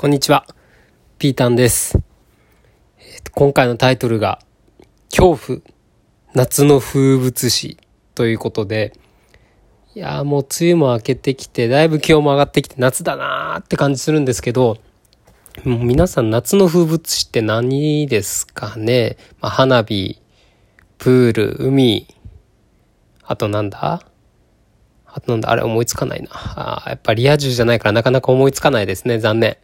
こんにちは。ピータンです。えー、と今回のタイトルが、恐怖、夏の風物詩ということで、いやもう梅雨も明けてきて、だいぶ気温も上がってきて夏だなーって感じするんですけど、もう皆さん夏の風物詩って何ですかね、まあ、花火、プール、海、あとなんだ？あとなんだ、あれ思いつかないな。あやっぱリア充じゃないからなかなか思いつかないですね。残念。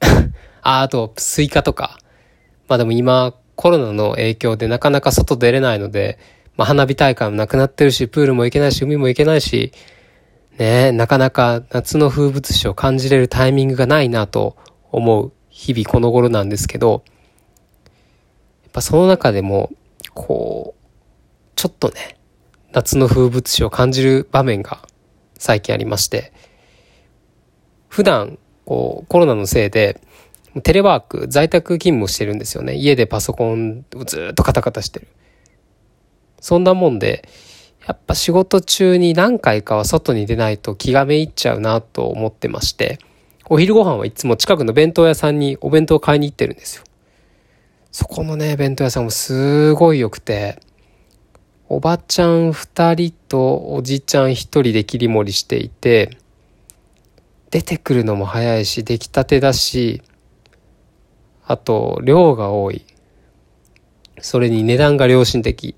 あ、あと、スイカとか。まあでも今、コロナの影響でなかなか外出れないので、まあ花火大会もなくなってるし、プールも行けないし、海も行けないし、ねなかなか夏の風物詩を感じれるタイミングがないなと思う日々この頃なんですけど、やっぱその中でも、こう、ちょっとね、夏の風物詩を感じる場面が最近ありまして、普段、こう、コロナのせいで、テレワーク、在宅勤務してるんですよね。家でパソコンをずっとカタカタしてる。そんなもんで、やっぱ仕事中に何回かは外に出ないと気がめいっちゃうなと思ってまして、お昼ご飯はいつも近くの弁当屋さんにお弁当を買いに行ってるんですよ。そこのね、弁当屋さんもすごい良くて、おばちゃん二人とおじちゃん一人で切り盛りしていて、出てくるのも早いし、出来たてだし、あと、量が多い。それに値段が良心的。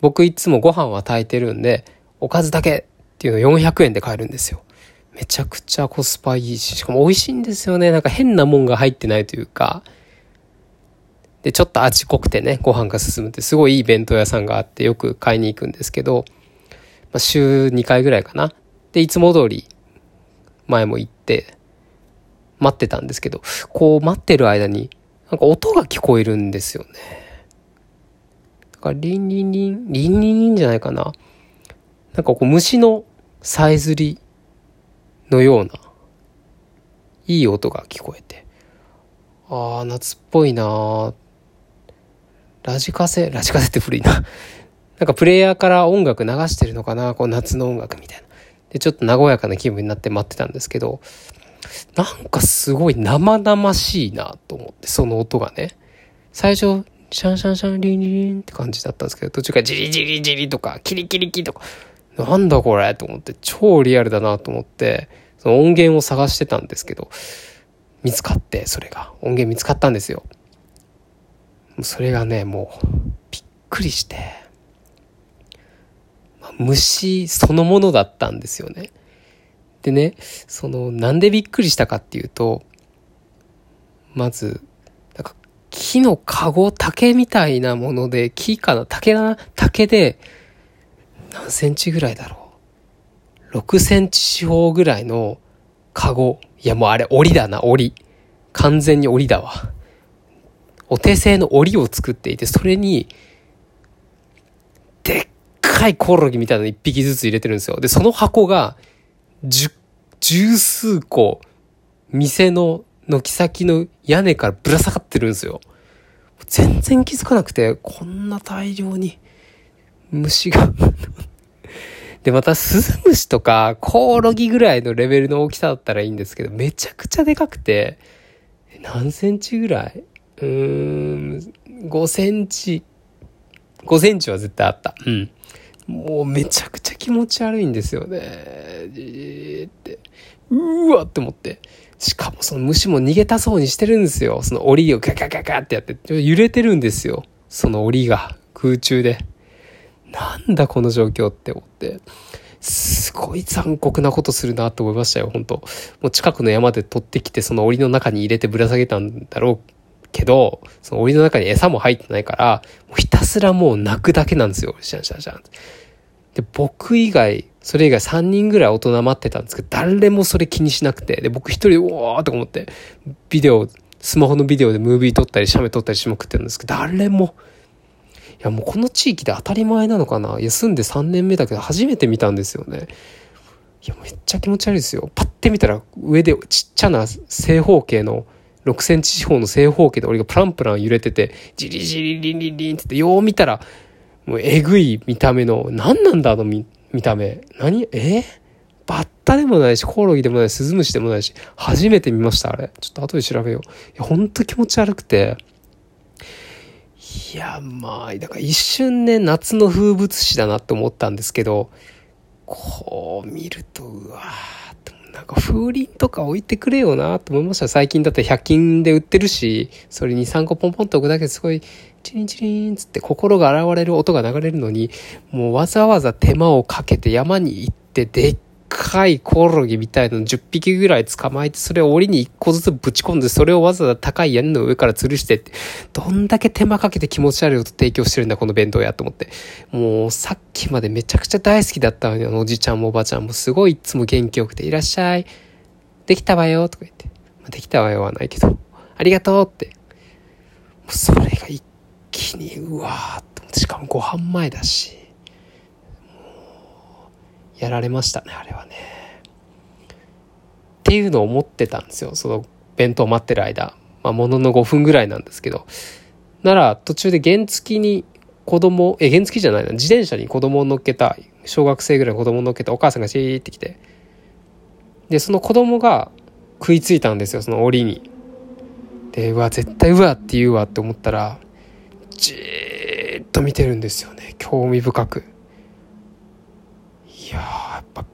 僕いつもご飯は炊いてるんで、おかずだけっていうの400円で買えるんですよ。めちゃくちゃコスパいいし、しかも美味しいんですよね。なんか変なもんが入ってないというか、で、ちょっと味濃くてね、ご飯が進むってすごいいい弁当屋さんがあってよく買いに行くんですけど、まあ、週2回ぐらいかな。で、いつも通り前も行って待ってたんですけど、こう待ってる間になんか音が聞こえるんですよね。だからリンリンリン、リンリンリンじゃないかな。なんかこう虫のさえずりのような、いい音が聞こえて、ああ、夏っぽいなーラジカセ、ラジカセって古いな。なんかプレイヤーから音楽流してるのかな？こう夏の音楽みたいな。で、ちょっと和やかな気分になって待ってたんですけど、なんかすごい生々しいなと思って、その音がね。最初、シャンシャンシャンリンリンって感じだったんですけど、途中からジリジリジリとか、キリキリキとか、なんだこれと思って、超リアルだなと思って、その音源を探してたんですけど、見つかって、それが。音源見つかったんですよ。それがね、もう、びっくりして、まあ、虫そのものだったんですよね。でね、その、なんでびっくりしたかっていうと、まず、なんか、木の籠、竹みたいなもので、木かな竹だな竹で、何センチぐらいだろう。6センチ四方ぐらいの籠。いやもうあれ、檻だな、檻。完全に檻だわ。お手製の檻を作っていて、それに、でっかいコオロギみたいなの一匹ずつ入れてるんですよ。で、その箱が、十、十数個、店の軒先の屋根からぶら下がってるんですよ。全然気づかなくて、こんな大量に虫が で、また、スズムシとか、コオロギぐらいのレベルの大きさだったらいいんですけど、めちゃくちゃでかくて、何センチぐらいうーん、5センチ、5センチは絶対あった。うん。もうめちゃくちゃ気持ち悪いんですよね。じーって。うーわって思って。しかもその虫も逃げたそうにしてるんですよ。その檻をガガガガってやって、揺れてるんですよ。その檻が空中で。なんだこの状況って思って。すごい残酷なことするなと思いましたよ、本当もう近くの山で取ってきて、その檻の中に入れてぶら下げたんだろうけど、その檻の中に餌も入ってないから、もうひたすらもう泣くだけなんですよ。シャンシャンシャン。で、僕以外、それ以外3人ぐらい大人待ってたんですけど、誰もそれ気にしなくて、で、僕一人で、おーとか思って、ビデオ、スマホのビデオでムービー撮ったり、写メ撮ったりしまくってるんですけど、誰も、いやもうこの地域で当たり前なのかな休んで3年目だけど初めて見たんですよね。いや、めっちゃ気持ち悪いですよ。パッて見たら上でちっちゃな正方形の6センチ四方の正方形で俺がプランプラン揺れてて、ジリジリリンリンリンってって、よう見たら、もうえぐい見た目の、何なんだあの見見た目。何えバッタでもないし、コオロギでもないし、スズムシでもないし、初めて見ました、あれ。ちょっと後で調べよう。いや、ほんと気持ち悪くて。いや、まあ、だから一瞬ね、夏の風物詩だなって思ったんですけど、こう見ると、うわーってなんか風鈴とか置いてくれよなと思いました。最近だって100均で売ってるし、それに3個ポンポンと置くだけですごい、チリンチリンつって心が現れる音が流れるのに、もうわざわざ手間をかけて山に行ってでっかいコオロギみたいなの10匹ぐらい捕まえて、それを檻に1個ずつぶち込んで、それをわざわざ高い屋根の上から吊るしてって、どんだけ手間かけて気持ち悪い音提供してるんだ、この弁当屋と思って。もう、さっきまでめちゃくちゃ大好きだったのに、あのおじちゃんもおばちゃんもすごいいつも元気よくて、いらっしゃい。できたわよ、とか言って。まあ、できたわよはないけど、ありがとうって。もうそれが一気に、うわーっとしかもご飯前だし。やられましたねあれはね。っていうのを思ってたんですよその弁当待ってる間。まあ、ものの5分ぐらいなんですけど。なら途中で原付に子供え原付じゃないな自転車に子供を乗っけた小学生ぐらいの子供を乗っけたお母さんがシーってきてでその子供が食いついたんですよその檻に。でうわ絶対うわって言うわって思ったらじーっと見てるんですよね興味深く。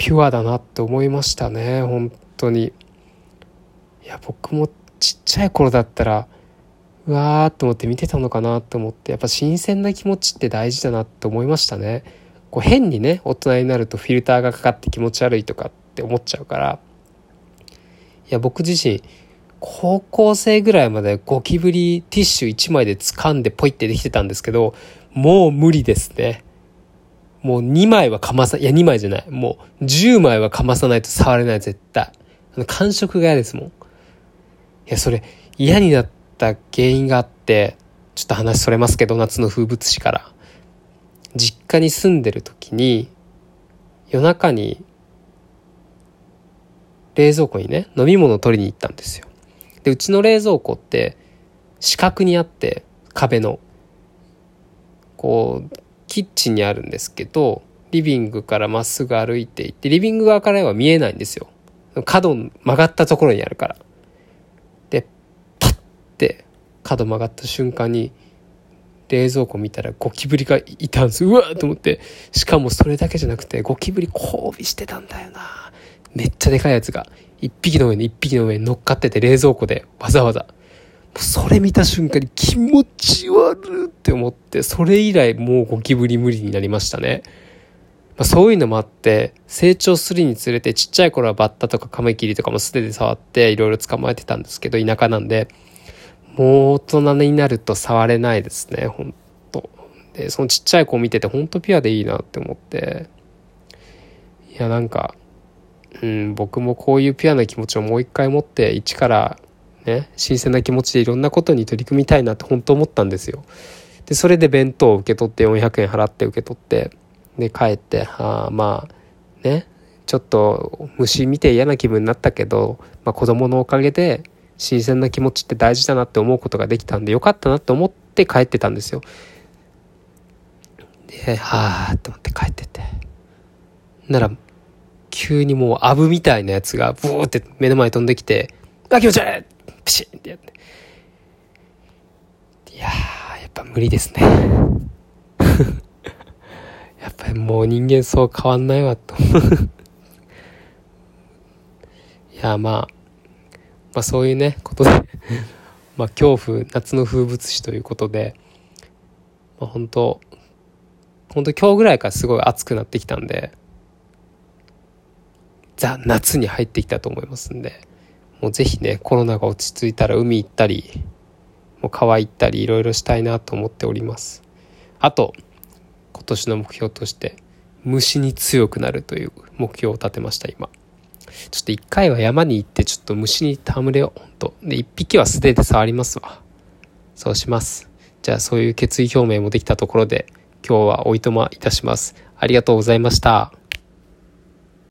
ピュアだなって思いましたね本当に。いや僕もちっちゃい頃だったらうわーって思って見てたのかなと思ってやっぱ新鮮な気持ちって大事だなって思いましたね。こう変にね大人になるとフィルターがかかって気持ち悪いとかって思っちゃうから。いや僕自身高校生ぐらいまでゴキブリティッシュ1枚で掴んでポイってできてたんですけどもう無理ですね。もう2枚はかまさ、いや2枚じゃない。もう10枚はかまさないと触れない、絶対。あの感触が嫌ですもん。いや、それ嫌になった原因があって、ちょっと話それますけど、夏の風物詩から。実家に住んでる時に、夜中に冷蔵庫にね、飲み物を取りに行ったんですよ。で、うちの冷蔵庫って四角にあって、壁の。こう、キッチンにあるんですけど、リビングからまっすぐ歩いていって、リビング側からは見えないんですよ。角曲がったところにあるから。で、パッて角曲がった瞬間に、冷蔵庫見たらゴキブリがいたんです。うわーと思って。しかもそれだけじゃなくて、ゴキブリ交尾してたんだよな。めっちゃでかいやつが。一匹の上に一匹の上に乗っかってて冷蔵庫でわざわざそれ見た瞬間に気持ち悪って思って、それ以来もうゴキブリ無理になりましたね。まあ、そういうのもあって、成長するにつれてちっちゃい頃はバッタとかカマキリとかも素手で触っていろいろ捕まえてたんですけど、田舎なんで、もう大人になると触れないですね、ほんと。で、そのちっちゃい子を見ててほんとピュアでいいなって思って、いやなんか、うん、僕もこういうピュアな気持ちをもう一回持って一からね、新鮮な気持ちでいろんなことに取り組みたいなって本当思ったんですよ。で、それで弁当を受け取って400円払って受け取って、で、帰って、あまあ、ね、ちょっと虫見て嫌な気分になったけど、まあ、子供のおかげで新鮮な気持ちって大事だなって思うことができたんでよかったなって思って帰ってたんですよ。で、はあって思って帰ってて。なら、急にもうアブみたいなやつがブーって目の前に飛んできて、あ、気持ち悪いプシンってやって。いやー、やっぱ無理ですね。やっぱりもう人間そう変わんないわと。いや、まあ、まあそういうね、ことでまあ恐怖、夏の風物詩ということで、まあ本当本当今日ぐらいからすごい暑くなってきたんで、ザ・夏に入ってきたと思いますんで、もうぜひね、コロナが落ち着いたら海行ったり、もう川行ったりいろいろしたいなと思っております。あと、今年の目標として、虫に強くなるという目標を立てました、今。ちょっと一回は山に行ってちょっと虫に戯れよう、ほんと。で、一匹は素手で触りますわ。そうします。じゃあそういう決意表明もできたところで、今日はおいとまいたします。ありがとうございました。